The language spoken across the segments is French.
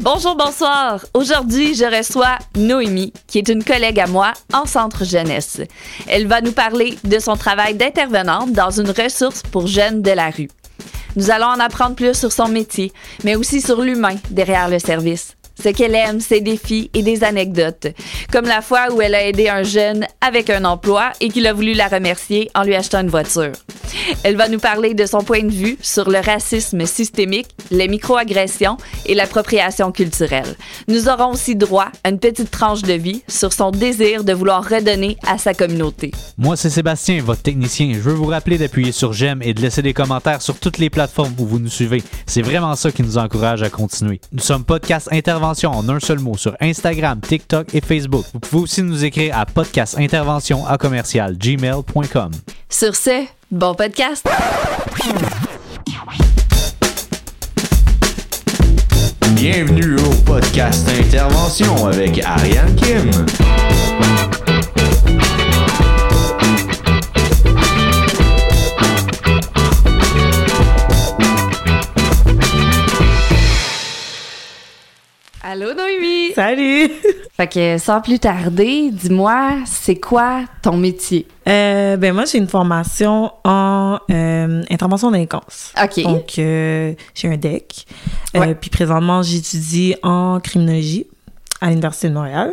Bonjour, bonsoir. Aujourd'hui, je reçois Noémie, qui est une collègue à moi en centre jeunesse. Elle va nous parler de son travail d'intervenante dans une ressource pour jeunes de la rue. Nous allons en apprendre plus sur son métier, mais aussi sur l'humain derrière le service ce qu'elle aime, ses défis et des anecdotes. Comme la fois où elle a aidé un jeune avec un emploi et qu'il a voulu la remercier en lui achetant une voiture. Elle va nous parler de son point de vue sur le racisme systémique, les microagressions et l'appropriation culturelle. Nous aurons aussi droit à une petite tranche de vie sur son désir de vouloir redonner à sa communauté. Moi, c'est Sébastien, votre technicien. Je veux vous rappeler d'appuyer sur j'aime et de laisser des commentaires sur toutes les plateformes où vous nous suivez. C'est vraiment ça qui nous encourage à continuer. Nous sommes podcast intervention en un seul mot sur Instagram, TikTok et Facebook. Vous pouvez aussi nous écrire à podcastintervention à commercial gmail.com. Sur ce, bon podcast! Bienvenue au podcast Intervention avec Ariane Kim. Allô Noémie! Salut! Fait que sans plus tarder, dis-moi, c'est quoi ton métier? Euh, ben moi, j'ai une formation en euh, intervention délinquance. OK. Donc, euh, j'ai un DEC. Euh, Ouais. puis présentement, j'étudie en criminologie à l'Université de Montréal.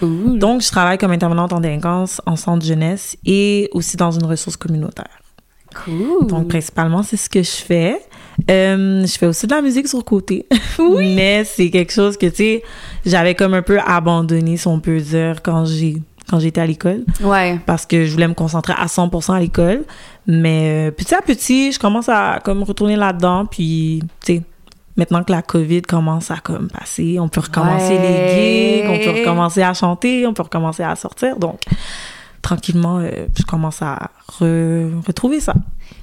Cool. Donc, je travaille comme intervenante en délinquance en centre jeunesse et aussi dans une ressource communautaire. Cool. Donc, principalement, c'est ce que je fais. Euh, je fais aussi de la musique sur le côté. Oui. Mais c'est quelque chose que, tu sais, j'avais comme un peu abandonné, si on peut dire, quand j'ai quand j'étais à l'école. Ouais. parce que je voulais me concentrer à 100% à l'école. Mais euh, petit à petit, je commence à comme retourner là-dedans. Puis, tu sais, maintenant que la COVID commence à comme passer, on peut recommencer Ouais. les gigs, on peut recommencer à chanter, on peut recommencer à sortir. Donc, tranquillement, euh, je commence à re- retrouver ça.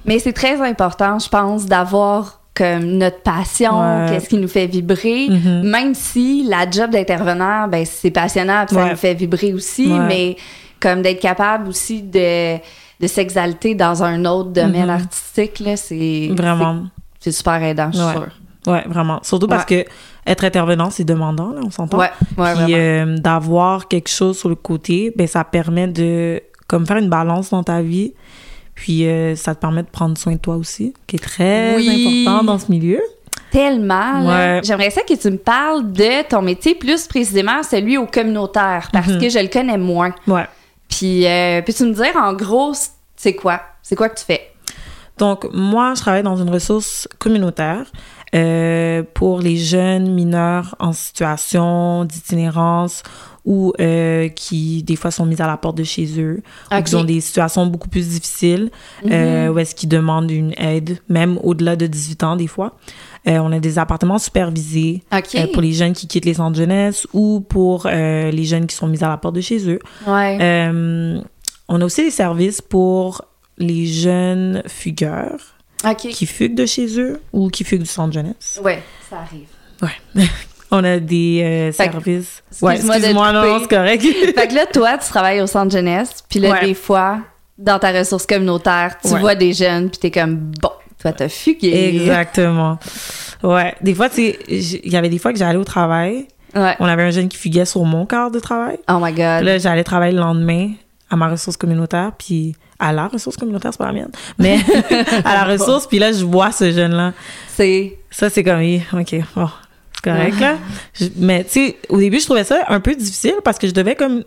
Mais c'est très important, je pense, d'avoir comme notre passion, Ouais. qu'est-ce qui nous fait vibrer, Mhm. même si la job d'intervenant, ben c'est passionnant, ça Ouais. nous fait vibrer aussi, Ouais. mais comme d'être capable aussi de, de s'exalter dans un autre domaine Mhm. artistique, là, c'est Vraiment. c'est super aidant, je suis Ouais. sûre. Ouais, vraiment. Surtout parce que être intervenant, c'est demandant, là, on s'entend. Ouais, Puis euh, d'avoir quelque chose sur le côté, ben ça permet de comme faire une balance dans ta vie. Puis euh, ça te permet de prendre soin de toi aussi, qui est très Oui. important dans ce milieu. Tellement. Ouais. J'aimerais ça que tu me parles de ton métier, plus précisément celui au communautaire, parce Mhm. que je le connais moins. Ouais. Puis, euh, peux-tu me dire, en gros, c'est quoi? C'est quoi que tu fais? Donc moi, je travaille dans une ressource communautaire euh, pour les jeunes mineurs en situation d'itinérance ou euh, qui des fois sont mis à la porte de chez eux ou Ok. qui ont des situations beaucoup plus difficiles euh, où est-ce qu'ils demandent une aide même au-delà de 18 ans des fois. Euh, on a des appartements supervisés pour les jeunes qui quittent les centres jeunesse ou pour les jeunes qui sont mis à la porte de chez eux. ouais. On a aussi des services pour les jeunes fugueurs qui fuguent de chez eux ou qui fuguent du centre jeunesse. Ouais, ça arrive. Ouais. on a des euh, services. excuse-moi excuse-moi, non, c'est correct. fait que là, toi, tu travailles au centre jeunesse, puis là, Ouais. des fois, dans ta ressource communautaire, tu Ouais. vois des jeunes, puis t'es comme, bon, toi, t'as fugué. Exactement. Ouais. Des fois, tu sais, il y avait des fois que j'allais au travail. Ouais. On avait un jeune qui fuguait sur mon quart de travail. Oh my God. Puis là, j'allais travailler le lendemain à ma ressource communautaire, puis à la ressource communautaire, c'est pas la mienne, mais à la ressource, puis là, je vois ce jeune-là. C'est... Ça, c'est comme, oui, OK, bon, c'est correct, là. Je- mais, tu sais, au début, je trouvais ça un peu difficile parce que je devais comme...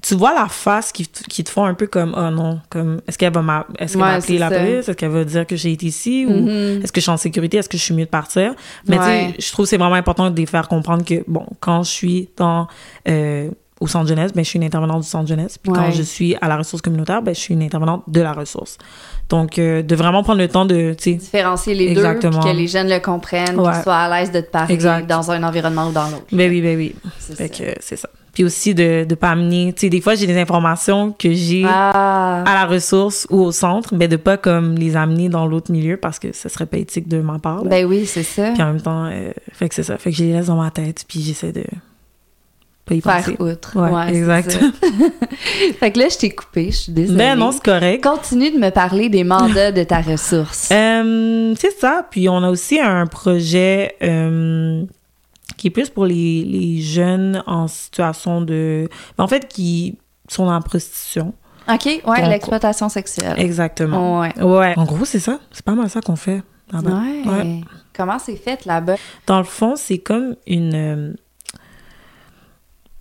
Tu vois la face qui, qui te font un peu comme, oh non, comme, est-ce qu'elle va m'a- est-ce qu'elle Ouais, va appeler c'est la ça. police? Est-ce qu'elle va dire que j'ai été ici? Ou Mhm. est-ce que je suis en sécurité? Est-ce que je suis mieux de partir? Mais Ouais. tu sais, je trouve que c'est vraiment important de les faire comprendre que, bon, quand je suis dans, euh, au centre jeunesse, ben, je suis une intervenante du centre jeunesse. Puis Ouais. quand je suis à la ressource communautaire, ben, je suis une intervenante de la ressource. Donc, euh, de vraiment prendre le temps de, tu sais, Différencier les Exactement. deux, que les jeunes le comprennent, Ouais. qu'ils soient à l'aise de te parler Exact. dans un environnement ou dans l'autre. ben oui, ben oui. C'est ça. c'est ça. Puis aussi de ne pas amener, tu sais, des fois, j'ai des informations que j'ai Ah, à la ressource ou au centre, mais de pas comme les amener dans l'autre milieu parce que ce serait pas éthique de ma part. là. ben oui, c'est ça. Puis en même temps, euh, fait que c'est ça. Fait que je les laisse dans ma tête, puis j'essaie de pas y Faire penser. outre. Ouais, exact. fait que là, je t'ai coupé, je suis désolée. Ben non, c'est correct. Continue de me parler des mandats de ta ressource. Euh, c'est ça. Puis on a aussi un projet euh, qui est plus pour les, les jeunes en situation de... ben, en fait, qui sont la prostitution. OK, ouais, l'exploitation sexuelle. Exactement. Ouais. Ouais. En gros, c'est ça. C'est pas mal ça qu'on fait là-bas. Ouais. Ouais. Comment c'est fait là-bas? Dans le fond, c'est comme une...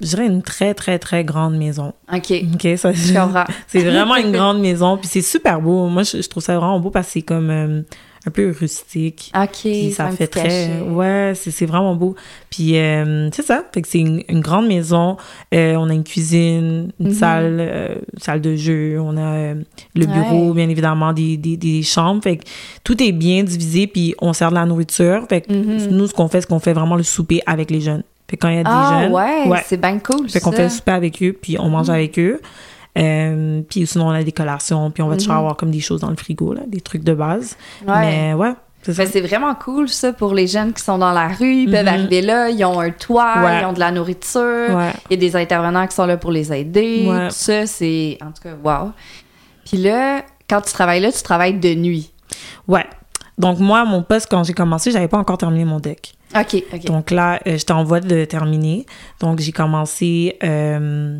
je dirais une très, très, très grande maison. OK, OK? Ça. C'est vraiment une grande maison, puis c'est super beau. Moi, je, je trouve ça vraiment beau parce que c'est comme euh, un peu rustique. OK, Puis ça fait très... cachet. Ouais, c'est c'est vraiment beau. Puis euh, c'est ça, fait que c'est une, une grande maison. Euh, on a une cuisine, une Mhm. salle, salle de jeu. On a le bureau, Ouais. bien évidemment, des, des, des chambres. Fait que tout est bien divisé, puis on sert de la nourriture. Fait que Mhm. nous, ce qu'on fait, c'est qu'on fait vraiment le souper avec les jeunes. Fait quand il y a des Ah jeunes... ouais, Ouais. c'est bien cool Fait qu'on fait le souper avec eux, puis on mange Mhm. avec eux. Euh, puis sinon, on a des collations, puis on va toujours Mhm. avoir comme des choses dans le frigo, là, des trucs de base. Ouais. Mais ouais, c'est. Ben, vraiment cool ça pour les jeunes qui sont dans la rue, ils peuvent Mhm. arriver là, ils ont un toit, Ouais. ils ont de la nourriture, Ouais. il y a des intervenants qui sont là pour les aider. Ouais. Tout ça, c'est en tout cas wow. Puis là, quand tu travailles là, tu travailles de nuit. Ouais. Donc, moi, mon poste, quand j'ai commencé, j'avais pas encore terminé mon deck. OK, OK. Donc là, euh, j'étais en voie de terminer. Donc, j'ai commencé... euh,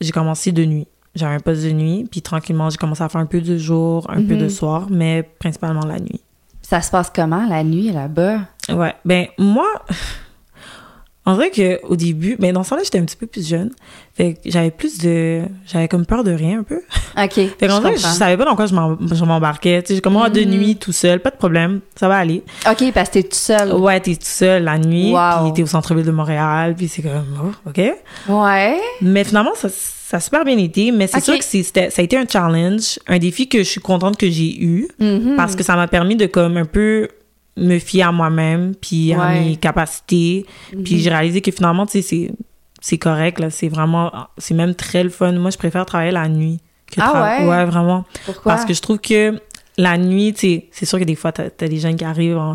j'ai commencé de nuit. J'avais un poste de nuit, puis tranquillement, j'ai commencé à faire un peu de jour, un peu Mhm. de soir, mais principalement la nuit. ça se passe comment la nuit là-bas Ouais, ben moi, en vrai que au début, ben dans ce temps-là, j'étais un petit peu plus jeune, fait que j'avais plus de, j'avais comme peur de rien un peu. OK. Fait qu'en vrai, je savais pas dans quoi je m'embarquais. Tu sais, j'ai comme, ah, de Mhm. nuit, tout seul, pas de problème, ça va aller. OK, parce que t'es tout seul. Ouais, t'es tout seul la nuit, Wow. puis t'es au centre-ville de Montréal, puis c'est comme, oh, ok. Ouais. Mais finalement, ça, ça a super bien été, mais c'est sûr que c'était- ça a été un challenge, un défi que je suis contente que j'ai eu. Mhm. parce que ça m'a permis de comme un peu me fier à moi-même puis à mes capacités Mhm. puis j'ai réalisé que finalement tu sais c'est c'est correct là c'est vraiment c'est même très le fun moi je préfère travailler la nuit que Ah ouais? ouais vraiment Pourquoi? parce que je trouve que la nuit tu sais c'est sûr que des fois t'as as des gens qui arrivent en,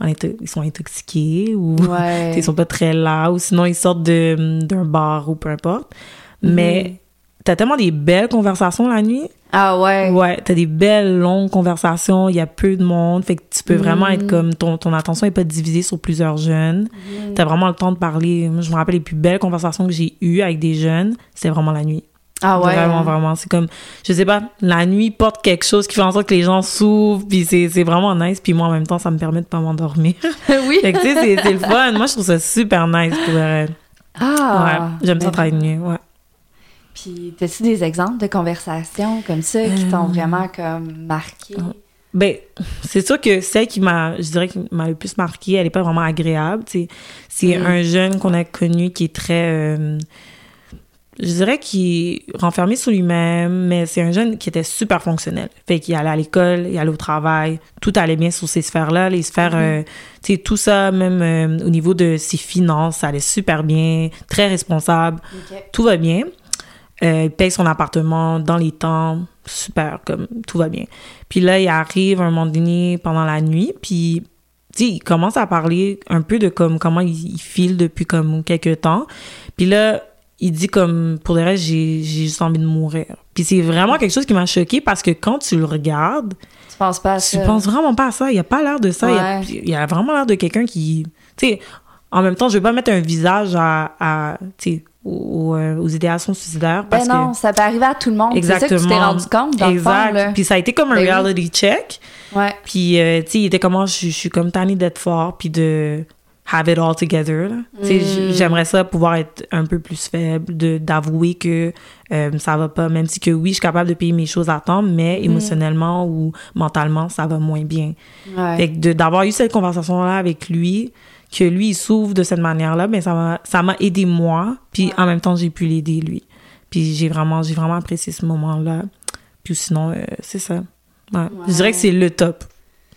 en ils sont intoxiqués ou Ouais. ils sont pas très là ou sinon ils sortent de d'un bar ou peu importe Mhm. mais t'as tellement des belles conversations la nuit Ah ouais. Ouais, t'as des belles longues conversations, il y a peu de monde, fait que tu peux vraiment être comme ton, ton attention est pas divisée sur plusieurs jeunes. Mhm. T'as vraiment le temps de parler. Je me rappelle les plus belles conversations que j'ai eues avec des jeunes, c'était vraiment la nuit. Ah ouais. Vraiment, vraiment. C'est comme, je sais pas, la nuit porte quelque chose qui fait en sorte que les gens s'ouvrent, puis c'est vraiment nice. Puis moi, en même temps, ça me permet de pas m'endormir. oui. fait que tu sais, c'est- le fun. Moi, je trouve ça super nice pour. Ah. ouais, j'aime ça Ben, travailler de nuit, ouais. Puis, t'as-tu des exemples de conversations comme ça qui t'ont Euh. vraiment comme marqué? Ben, c'est sûr que celle qui m'a, je dirais, qui m'a le plus marqué, elle est pas vraiment agréable. C'est Mm. un jeune qu'on a connu qui est très, euh, je dirais, qui est renfermé sur lui-même, mais c'est un jeune qui était super fonctionnel. Fait qu'il allait à l'école, il allait au travail, tout allait bien sur ces sphères-là, les sphères, Mm-hmm. euh, tu sais, tout ça, même euh, au niveau de ses finances, ça allait super bien, très responsable tout va bien. Euh, il paye son appartement dans les temps, super, comme tout va bien. Puis là, il arrive un moment donné pendant la nuit, puis tu il commence à parler un peu de comme comment il, il file depuis comme quelques temps. Puis là, il dit comme pour de vrai, j'ai j'ai juste envie de mourir. Puis c'est vraiment quelque chose qui m'a choqué parce que quand tu le regardes, Tu penses pas à tu ça? penses vraiment pas à ça. Il a pas l'air de ça. Il a-. Il, a, vraiment l'air de quelqu'un qui. Tu sais, en même temps, je veux pas mettre un visage à. à tu sais, aux, aux, euh, aux idéations suicidaires parce Ben non, ça peut arriver à tout le monde. C'est ça que tu t'es Exactement. rendu compte, dans que. le fond, Exact. là. Puis ça a été comme un Ben oui. reality check. Ouais. Puis, euh, tu sais, il était comment je, je suis comme tannée d'être fort, puis de have it all together. Mm. J'aimerais ça pouvoir être un peu plus faible, d'avouer que euh, ça va pas, même si que oui, je suis capable de payer mes choses à temps, mais Mm. émotionnellement ou mentalement, ça va moins bien. Ouais. Fait que d'avoir eu cette conversation-là avec lui, que lui, il s'ouvre de cette manière-là, ben ça m'a ça m'a aidé moi, puis en même temps, j'ai pu l'aider lui. Puis j'ai vraiment, j'ai vraiment apprécié ce moment-là. Puis sinon, euh, c'est ça. Ouais. Je dirais que c'est le top.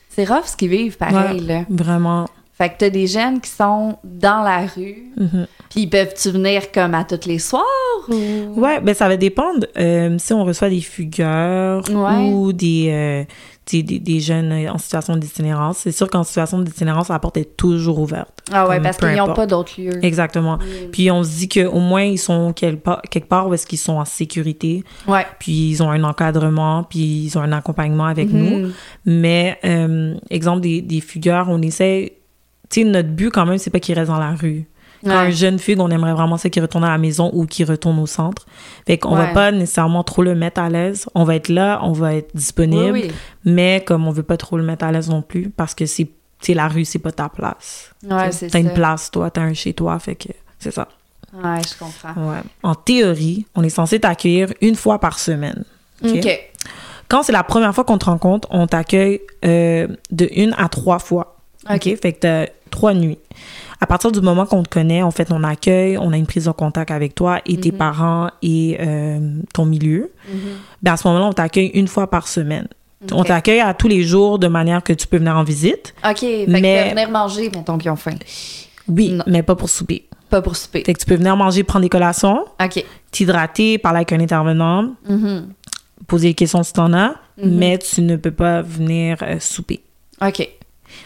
C'est rough ce qu'ils vivent, pareil, là. Vraiment. Fait que t'as des jeunes qui sont dans la rue, Mhm. puis ils peuvent-tu venir comme à tous les soirs ou... Ouais, ben ça va dépendre. Euh, si on reçoit des fugueurs Ouais. ou des, euh, des, des jeunes en situation d'itinérance, c'est sûr qu'en situation d'itinérance, la porte est toujours ouverte. Ah ouais, Comme parce qu'ils n'ont pas d'autres lieux. Exactement. Puis on se dit qu'au moins, ils sont quelque part, où est-ce qu'ils sont en sécurité, Ouais. puis ils ont un encadrement, puis ils ont un accompagnement avec nous. Mhm. Mais, euh, exemple, des, des fugueurs, on essaie, tu sais, notre but quand même, c'est pas qu'il reste dans la rue. Quand Ouais. un jeune fugue, on aimerait vraiment ça qu'il retourne à la maison ou qu'il retourne au centre. Fait qu'on va Ouais. pas nécessairement trop le mettre à l'aise. On va être là, on va être disponible, Oui, oui. mais comme on veut pas trop le mettre à l'aise non plus parce que c'est, la rue, c'est pas ta place. Ouais, c'est T'as une place, toi, t'as un chez toi, fait que c'est ça. Ouais, je comprends. Ouais. En théorie, on est censé t'accueillir une fois par semaine. OK? Quand c'est la première fois qu'on te rencontre, on t'accueille euh, de une à trois fois. OK? OK? Fait que t'as trois nuits. À partir du moment qu'on te connaît, on fait ton accueil, on a une prise de contact avec toi et tes parents et euh, ton milieu. Ben à ce moment-là, on t'accueille une fois par semaine. On t'accueille à tous les jours de manière que tu peux venir en visite. OK, fait Mais- que tu peux venir manger, mettons qu'ils ont faim. Oui, Non. mais pas pour souper. Pas pour souper. Fait que tu peux venir manger, prendre des collations, OK. t'hydrater, parler avec un intervenant, Mhm. poser des questions si t'en as, Mhm. mais tu ne peux pas venir euh, souper. OK.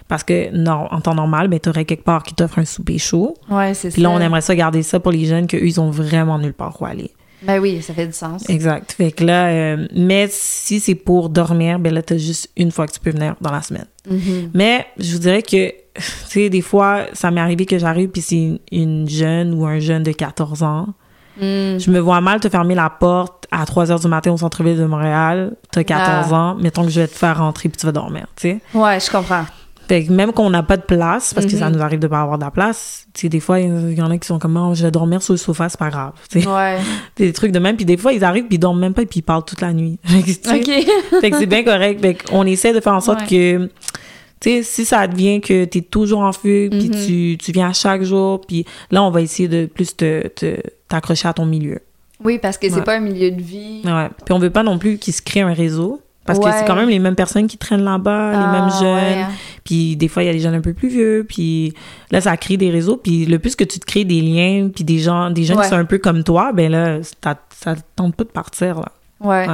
Parce que, non, en temps normal, ben, tu aurais quelque part qui t'offre un souper chaud. Ouais, c'est ça. Puis là, on aimerait ça garder ça pour les jeunes qu'eux, ils ont vraiment nulle part où aller. Ben oui, ça fait du sens. Exact. Fait que là, euh, mais si c'est pour dormir, ben là, t'as juste une fois que tu peux venir dans la semaine. Mhm. Mais je vous dirais que, tu sais, des fois, ça m'est arrivé que j'arrive puis c'est une, une jeune ou un jeune de 14 ans. Mm. Je me vois mal te fermer la porte à 3 heures du matin au centre-ville de Montréal. T'as 14 Ah. ans. Mettons que je vais te faire rentrer puis tu vas dormir, tu sais. Ouais, je comprends. Fait que même qu'on n'a pas de place, parce que Mhm. ça nous arrive de pas avoir de la place, tu sais, des fois, il y en a qui sont comme, Oh, je vais dormir sur le sofa, c'est pas grave. tu sais. Ouais. Des trucs de même. Puis des fois, ils arrivent puis ils dorment même pas et puis ils parlent toute la nuit. Tu OK. fait que c'est bien correct. Fait qu'on essaie de faire en sorte Ouais. que, tu sais, si ça devient que t'es toujours en fugue, puis Mhm. tu, tu viens chaque jour, puis là, on va essayer de plus te, te- t'accrocher à ton milieu. Oui, parce que c'est Ouais. pas un milieu de vie. Ouais. Puis on veut pas non plus qu'il se crée un réseau. Parce que c'est quand même les mêmes personnes qui traînent là-bas, les Ah, mêmes jeunes. ouais. Puis des fois, il y a des jeunes un peu plus vieux. Puis là, ça crée des réseaux. Puis le plus que tu te crées des liens, puis des gens, des jeunes Ouais. qui sont un peu comme toi, ben là, ça, ça te tente pas de partir, là. Ouais.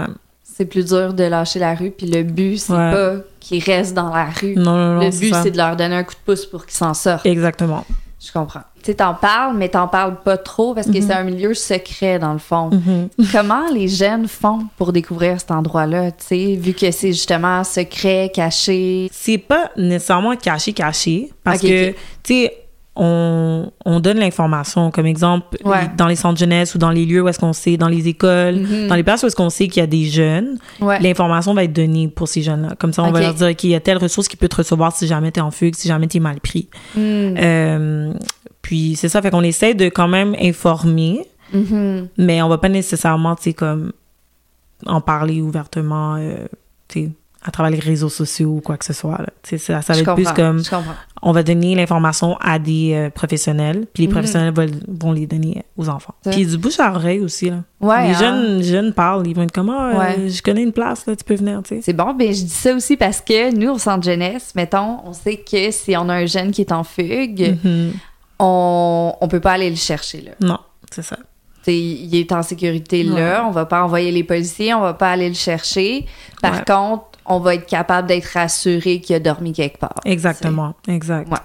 C'est plus dur de lâcher la rue, puis le but, c'est pas qu'ils restent dans la rue. Non, non, non. le but, c'est de leur donner un coup de pouce pour qu'ils s'en sortent. Exactement. Je comprends. Tu sais, t'en parles, mais t'en parles pas trop parce que c'est un milieu secret, dans le fond. Mhm. Comment les jeunes font pour découvrir cet endroit-là, tu sais, vu que c'est justement secret, caché? C'est pas nécessairement caché, caché. Parce que, tu sais, on, on donne l'information. Comme exemple, Ouais. dans les centres jeunesse ou dans les lieux où est-ce qu'on sait, dans les écoles, Mhm. dans les places où est-ce qu'on sait qu'il y a des jeunes, Ouais. l'information va être donnée pour ces jeunes-là. Comme ça, on va leur dire, OK, il y a telle ressource qui peut te recevoir si jamais t'es en fugue, si jamais t'es mal pris. Mm. Euh, puis c'est ça, fait qu'on essaie de quand même informer, Mhm. mais on va pas nécessairement, tu sais, comme en parler ouvertement, euh, tu sais, à travers les réseaux sociaux ou quoi que ce soit. là. Ça, ça va être plus comme, on va donner l'information à des euh, professionnels, puis les Mhm. professionnels vont, vont les donner aux enfants. Puis du bouche à oreille aussi, là. Ouais, les hein. jeunes, jeunes parlent, ils vont être comme, ah, euh, Ouais. je connais une place, là, tu peux venir, tu sais. C'est bon, ben je dis ça aussi parce que nous, au centre jeunesse, mettons, on sait que si on a un jeune qui est en fugue, Mhm. on, on peut pas aller le chercher, là. Non, c'est ça. T'sais, il est en sécurité là, on va pas envoyer les policiers, on va pas aller le chercher. Par contre, on va être capable d'être rassuré qu'il a dormi quelque part. Exactement, exact. Ouais.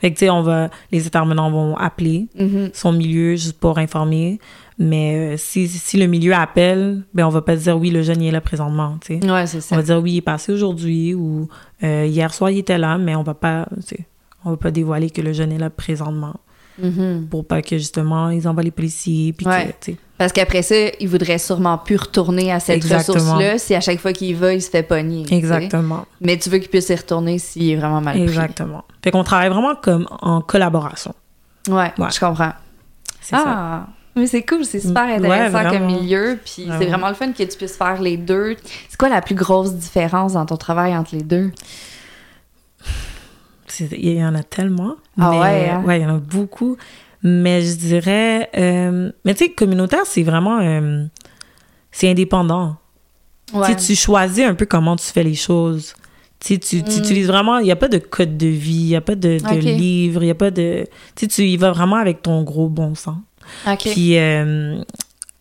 Fait que, tu sais, on va, les intervenants vont appeler Mhm. son milieu juste pour informer. Mais euh, si, si le milieu appelle, ben on va pas dire oui, le jeune il est là présentement, tu sais. Ouais, c'est On va dire oui, il est passé aujourd'hui ou euh, hier soir il était là, mais on va pas, tu sais, on va pas dévoiler que le jeune est là présentement Mhm. pour pas que justement ils envoient les policiers puis Ouais. que. Parce qu'après ça, il voudrait sûrement plus retourner à cette ressource-là si à chaque fois qu'il va, il se fait pogner. Exactement. Mais tu veux qu'il puisse y retourner s'il est vraiment mal pris. Exactement. Fait qu'on travaille vraiment comme en collaboration. Ouais, Ouais. je comprends. C'est ça. Ah, mais c'est cool, c'est super Ouais, intéressant comme milieu, puis c'est Vraiment. vraiment le fun que tu puisses faire les deux. C'est quoi la plus grosse différence dans ton travail entre les deux? Il y en a tellement. Ah mais, ouais, hein? ouais, il y en a beaucoup. Mais je dirais. euh, mais tu sais, communautaire, c'est vraiment. euh, c'est indépendant. Ouais. Tu choisis un peu comment tu fais les choses. Tu sais, tu, tu Mm. utilises vraiment. Il n'y a pas de code de vie, il n'y a pas de, de livre, il n'y a pas de. Tu tu y vas vraiment avec ton gros bon sens. OK. Puis, euh,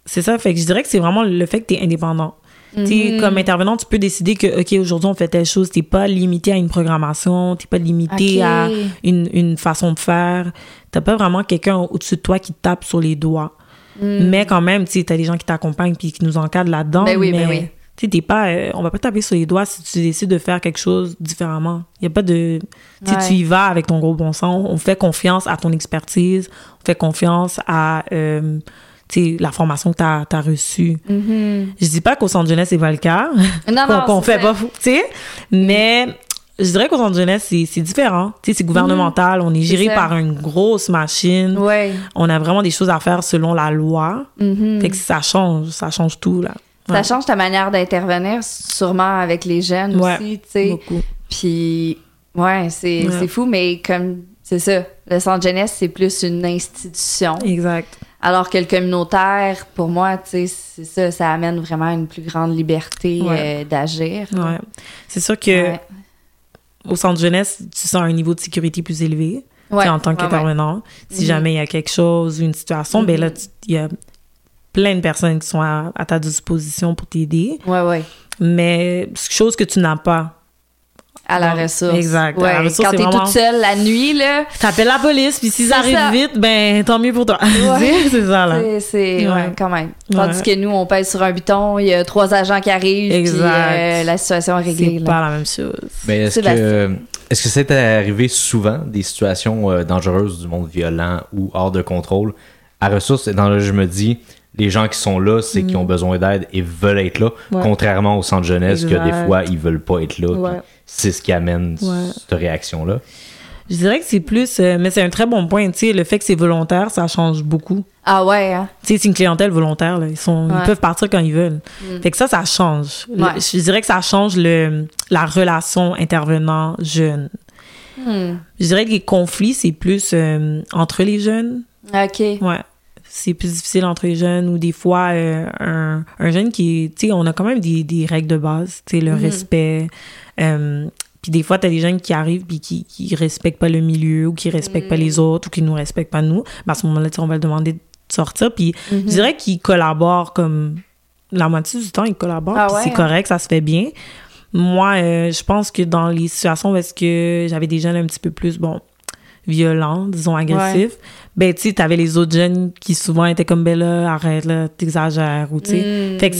c'est ça. Fait que je dirais que c'est vraiment le fait que tu es indépendant. Tu sais, Mhm. comme intervenant, tu peux décider que, OK, aujourd'hui, on fait telle chose. T'es pas limité à une programmation, t'es pas limité à une, une façon de faire. T'as pas vraiment quelqu'un au-dessus de toi qui te tape sur les doigts. Mm. Mais quand même, tu t'as des gens qui t'accompagnent puis qui nous encadrent là-dedans. Ben oui, mais ben oui. Tu t'es pas, euh, on va pas taper sur les doigts si tu décides de faire quelque chose différemment. Il y a pas de, tu Ouais. tu y vas avec ton gros bon sens. On fait confiance à ton expertise. On fait confiance à, euh, la formation que t'as as reçue. Mhm. Je dis pas qu'au centre jeunesse, c'est pas le cas. Non, qu'on non, qu'on c'est fait pas, tu sais. Mais je dirais qu'au centre jeunesse, c'est différent. Tu sais, c'est gouvernemental. On est géré par une grosse machine. Ouais. On a vraiment des choses à faire selon la loi. Mhm. Fait que ça change, ça change tout, là. Ça change ta manière d'intervenir, sûrement avec les jeunes Ouais. aussi, tu sais. Beaucoup. Puis, ouais, c'est Ouais. c'est fou, mais comme, c'est ça, le centre jeunesse, c'est plus une institution. Exact. Alors que le communautaire, pour moi, tu sais, c'est ça, ça amène vraiment une plus grande liberté Ouais. euh, d'agir. Ouais. C'est sûr que Ouais. au centre jeunesse, tu sens un niveau de sécurité plus élevé en tant qu'intervenant. Si Mhm. jamais il y a quelque chose ou une situation, ben là, Mhm. tu- il y a plein de personnes qui sont à, à ta disposition pour t'aider. Ouais, ouais. Mais chose que tu n'as pas. À la ressource. exact. À Ouais. la ressource, Quand t'es vraiment- toute seule la nuit, là, T'appelles la police, puis s'ils arrivent ça. vite, ben tant mieux pour toi. Ouais. c'est ça, là. c'est- c'est, ouais. Ouais. quand même. Tandis Ouais. que nous, on pèse sur un bouton, il y a trois agents qui arrivent, puis Exact. euh, la situation est réglée. C'est là. pas la même chose. Mais est-ce que est-ce que c'est arrivé souvent des situations euh, dangereuses du monde violent ou hors de contrôle? À ressources et dans le je me dis les gens qui sont là c'est qu'ils ont besoin d'aide et veulent être là Mm. Ouais. contrairement au centre jeunesse que des Exact. fois ils veulent pas être là Ouais. puis c'est ce qui amène Ouais. cette réaction là Je dirais que c'est plus, euh, mais c'est un très bon point, tu sais, le fait que c'est volontaire, ça change beaucoup. Ah ouais, hein? Tu sais, c'est une clientèle volontaire, là. Ils, sont, Ouais. ils peuvent partir quand ils veulent. Mm. Fait que ça, ça change. Le- Ouais. je dirais que ça change le, la relation intervenant-jeune. Hmm. Je dirais que les conflits, c'est plus euh, entre les jeunes. OK. Ouais. C'est plus difficile entre les jeunes ou des fois, euh, un, un jeune qui. Tu sais, on a quand même des, des règles de base. Tu sais, le Mhm. respect. Euh, puis des fois, t'as des jeunes qui arrivent puis qui, qui respectent pas le milieu ou qui respectent pas les autres ou qui nous respectent pas nous. Ben, à ce moment-là, tu on va leur demander de sortir. Puis Mhm. je dirais qu'ils collaborent comme. La moitié du temps, ils collaborent. Ah ouais, c'est hein? correct, ça se fait bien. Moi, euh, je pense que dans les situations où est-ce que j'avais des jeunes un petit peu plus, bon, violents, disons agressifs, ben, tu sais, t'avais les autres jeunes qui souvent étaient comme, ben là, arrête, là, t'exagères, ou tu sais. Hmm. Fait que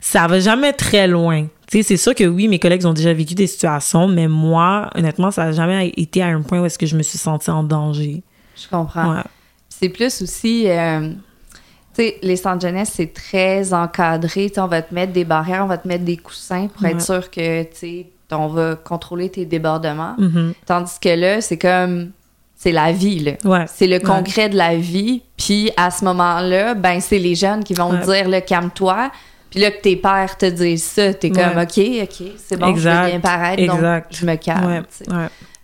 ça va jamais très loin. Tu sais, c'est sûr que oui, mes collègues ont déjà vécu des situations, mais moi, honnêtement, ça n'a jamais été à un point où est-ce que je me suis sentie en danger. Je comprends. Ouais. C'est plus aussi, euh, tu sais, les centres jeunesse, c'est très encadré. On va te mettre des barrières, on va te mettre des coussins pour Ouais. être sûr que, tu sais, on va contrôler tes débordements. Mhm. Tandis que là, c'est comme, c'est la vie, là. Ouais. C'est le concret de la vie. Puis à ce moment-là, ben c'est les jeunes qui vont te Ouais. dire, calme-toi. Puis là, que tes pères te disent ça, t'es comme. OK, OK, c'est bon, je Exact. vais bien paraître, donc Exact. je me calme.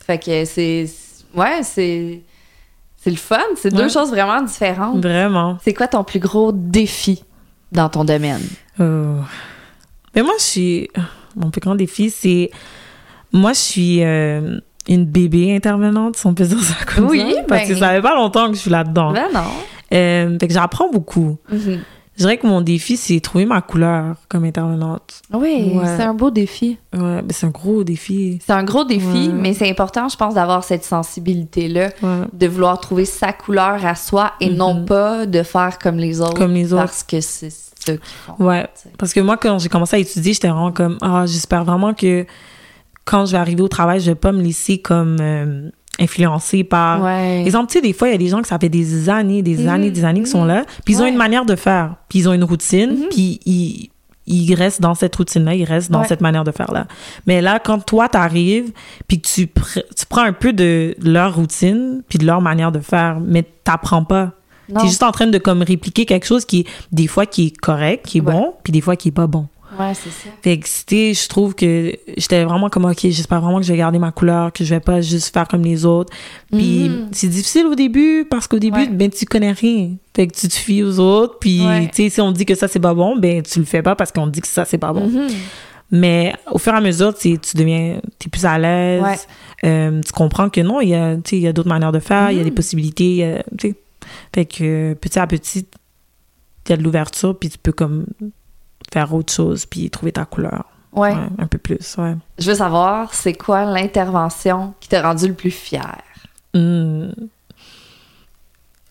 Fait que c'est. Ouais, c'est. C'est le fun. C'est deux choses vraiment différentes. Vraiment. C'est quoi ton plus gros défi dans ton domaine? Euh, Mais moi, je suis. Mon plus grand défi, c'est. Moi, je suis euh, une bébé intervenante, si on peut dire ça comme Oui, ça. Parce ben- que ça fait pas longtemps que je suis là-dedans. Ben non. Euh, fait que j'apprends beaucoup. Mhm. Je dirais que mon défi, c'est trouver ma couleur comme intervenante. Oui, Ouais. c'est un beau défi. Ouais, mais c'est un gros défi. C'est un gros défi, Ouais. mais c'est important, je pense, d'avoir cette sensibilité-là, Ouais. de vouloir trouver sa couleur à soi et non Mhm. pas de faire comme les autres. Comme les autres. Parce que c'est ce qu'ils font. Ouais. Parce que moi, quand j'ai commencé à étudier, j'étais vraiment comme, ah, j'espère vraiment que quand je vais arriver au travail, je vais pas me laisser comme euh, influencer par. Ouais. Exemple, tu sais, des fois, il y a des gens que ça fait des années, des Mhm. années, des années qui sont là, puis ils ont une manière de faire, puis ils ont une routine, Mhm. puis ils, ils restent dans cette routine-là, ils restent dans Ouais. cette manière de faire-là. Mais là, quand toi, t'arrives, puis que tu, pr- tu prends un peu de leur routine, puis de leur manière de faire, mais t'apprends pas. T'es juste en train de comme répliquer quelque chose qui des fois, qui est correct, qui est bon, puis des fois, qui est pas bon. Ouais, c'est ça. Fait que c'était, je trouve que j'étais vraiment comme, OK, j'espère vraiment que je vais garder ma couleur, que je vais pas juste faire comme les autres. Puis Mhm. c'est difficile au début parce qu'au début, Ouais. ben, tu connais rien. Fait que tu te fies aux autres. Puis, Ouais. tu sais, si on dit que ça, c'est pas bon, ben, tu le fais pas parce qu'on dit que ça, c'est pas bon. Mhm. Mais au fur et à mesure, tu sais, tu deviens, t'es plus à l'aise. Ouais. Euh, tu comprends que non, il y a, il y a d'autres manières de faire, il y a des Mhm. possibilités, euh, tu sais. Fait que petit à petit, il y a de l'ouverture, puis tu peux comme faire autre chose, puis trouver ta couleur. Ouais. Ouais, un peu plus, ouais. Je veux savoir, c'est quoi l'intervention qui t'a rendu le plus fier? Hmm.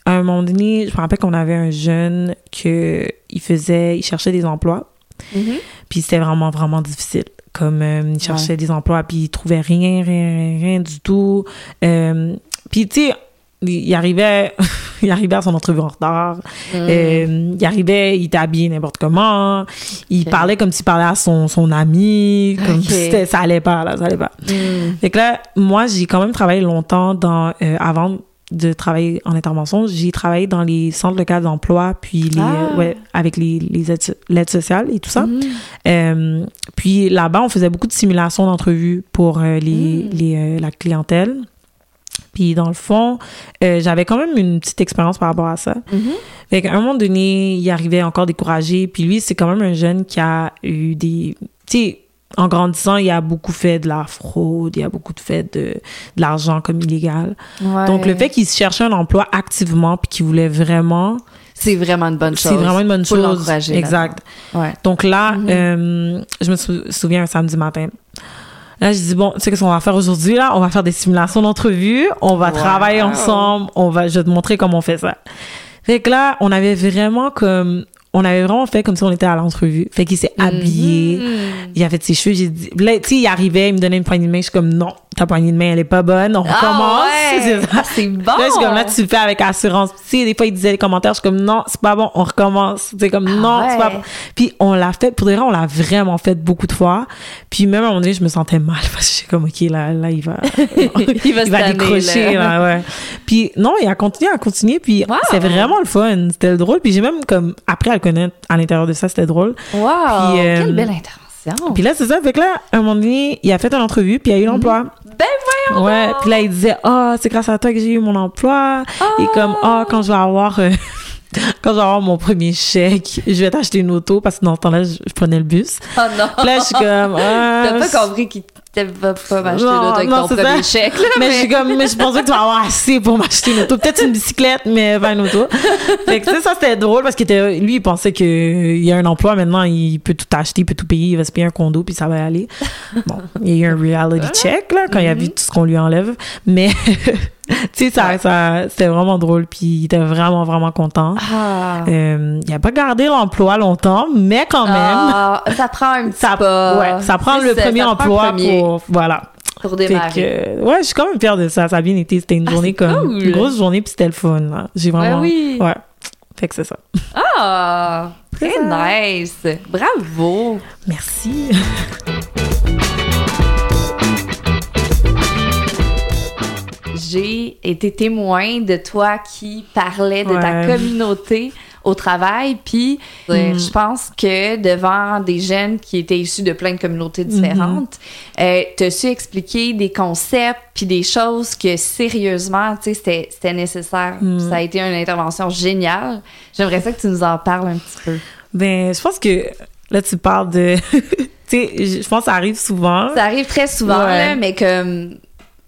À un moment donné, je me rappelle qu'on avait un jeune que il faisait, il cherchait des emplois. Mhm. Puis c'était vraiment, vraiment difficile. Comme euh, il cherchait des emplois, puis il trouvait rien, rien, rien du tout. Euh, puis tu sais, il arrivait, il arrivait à son entrevue en retard. Euh, il arrivait, il était habillé n'importe comment. Il parlait comme s'il parlait à son, son ami. Comme si ça allait pas, là, ça allait pas. Mm. Fait que là, moi, j'ai quand même travaillé longtemps dans, euh, avant de travailler en intervention, j'ai travaillé dans les centres locaux d'emploi, puis les, Ah. euh, ouais, avec les, les aides- l'aide sociale et tout ça. Mm. Euh, puis là-bas, on faisait beaucoup de simulations d'entrevues pour euh, les, les, la clientèle. Puis dans le fond, euh, j'avais quand même une petite expérience par rapport à ça. Mhm. Fait qu'à un moment donné, il arrivait encore découragé. Puis lui, c'est quand même un jeune qui a eu des... Tu sais, en grandissant, il a beaucoup fait de la fraude, il a beaucoup fait de, de l'argent comme illégal. Ouais. Donc le fait qu'il cherchait un emploi activement puis qu'il voulait vraiment, c'est vraiment une bonne chose. c'est vraiment une bonne Faut chose. l'encourager Exact. Ouais. Donc là, Mhm. euh, je me sou- souviens un samedi matin. Là, je dis, bon, tu sais qu'est-ce qu'on va faire aujourd'hui, là? On va faire des simulations d'entrevue, on va Wow. travailler ensemble, on va, je vais te montrer comment on fait ça. Fait que là, on avait vraiment comme, on avait vraiment fait comme si on était à l'entrevue. Fait qu'il s'est habillé, Mhm. il a fait ses cheveux, j'ai dit, là, tu sais, il arrivait, il me donnait une poignée de main, je suis comme, non, ta poignée de main, elle est pas bonne, on recommence. Ah ouais. C'est ça. Ah, c'est bon. Là, je suis comme là, tu le fais avec assurance. Tu sais, des fois, il disait les commentaires, je suis comme non, c'est pas bon, on recommence. Tu sais, comme non, c'est pas Ah ouais. bon. Puis on l'a fait, pour vrai, on l'a vraiment fait beaucoup de fois. Puis même à un moment donné, je me sentais mal parce que j'étais comme, OK, là, là, il va, Il va décrocher, là. ouais. Puis non, il a continué à continuer, puis Wow. c'est vraiment le fun. C'était le drôle. Puis j'ai même comme, après à à l'intérieur de ça, c'était drôle. Wow. Puis, euh, Quelle belle intervention. Puis là, c'est ça. Fait que là, à un moment donné, il a fait une entrevue, puis il a eu l'emploi. Ben voyons. Ouais, puis là, il disait, ah, c'est grâce à toi que j'ai eu mon emploi. Et comme, ah, quand je vais avoir, euh, quand je vais avoir mon premier chèque, je vais t'acheter une auto parce que dans ce temps-là, je, je prenais le bus. Oh non. Puis là, je suis comme, ah, T'as pas compris qu'il pas m'acheter Non, l'auto avec non, ton premier ça. chèque. Là, mais, je suis comme, mais je pensais que tu vas avoir assez pour m'acheter une auto. Peut-être une bicyclette, mais pas une auto. Fait que, ça, c'était drôle parce que lui, il pensait qu'il y a un emploi maintenant, il peut tout acheter, il peut tout payer, il va se payer un condo, puis ça va aller. Bon, il y a eu un reality check, là, quand il a vu tout ce qu'on lui enlève. Mais, tu sais, ça, ça, c'était vraiment drôle, puis il était vraiment, vraiment content. Ah. Euh, il a pas gardé l'emploi longtemps, mais quand même, Ah, ça prend un petit ça, pas. ouais, ça prend le premier ça emploi premier pour, voilà. pour démarrer. que, ouais, je suis quand même fière de ça. Ça a bien été. C'était une Ah, journée comme cool. une grosse journée, puis c'était le fun. J'ai vraiment. Ben oui. Ouais. Fait que c'est ça. Ah, très nice. Bravo. Merci. J'ai été témoin de toi qui parlais de ta communauté au travail, puis Mm. je pense que devant des jeunes qui étaient issus de plein de communautés Mm-hmm. différentes, euh, t'as su expliquer des concepts puis des choses que sérieusement, tu sais, c'était- c'était nécessaire. Mm. Ça a été une intervention géniale. J'aimerais ça que tu nous en parles un petit peu. Ben, je pense que là, tu parles de. tu sais, je je pense que ça arrive souvent. Ça arrive très souvent, Ouais. là, mais comme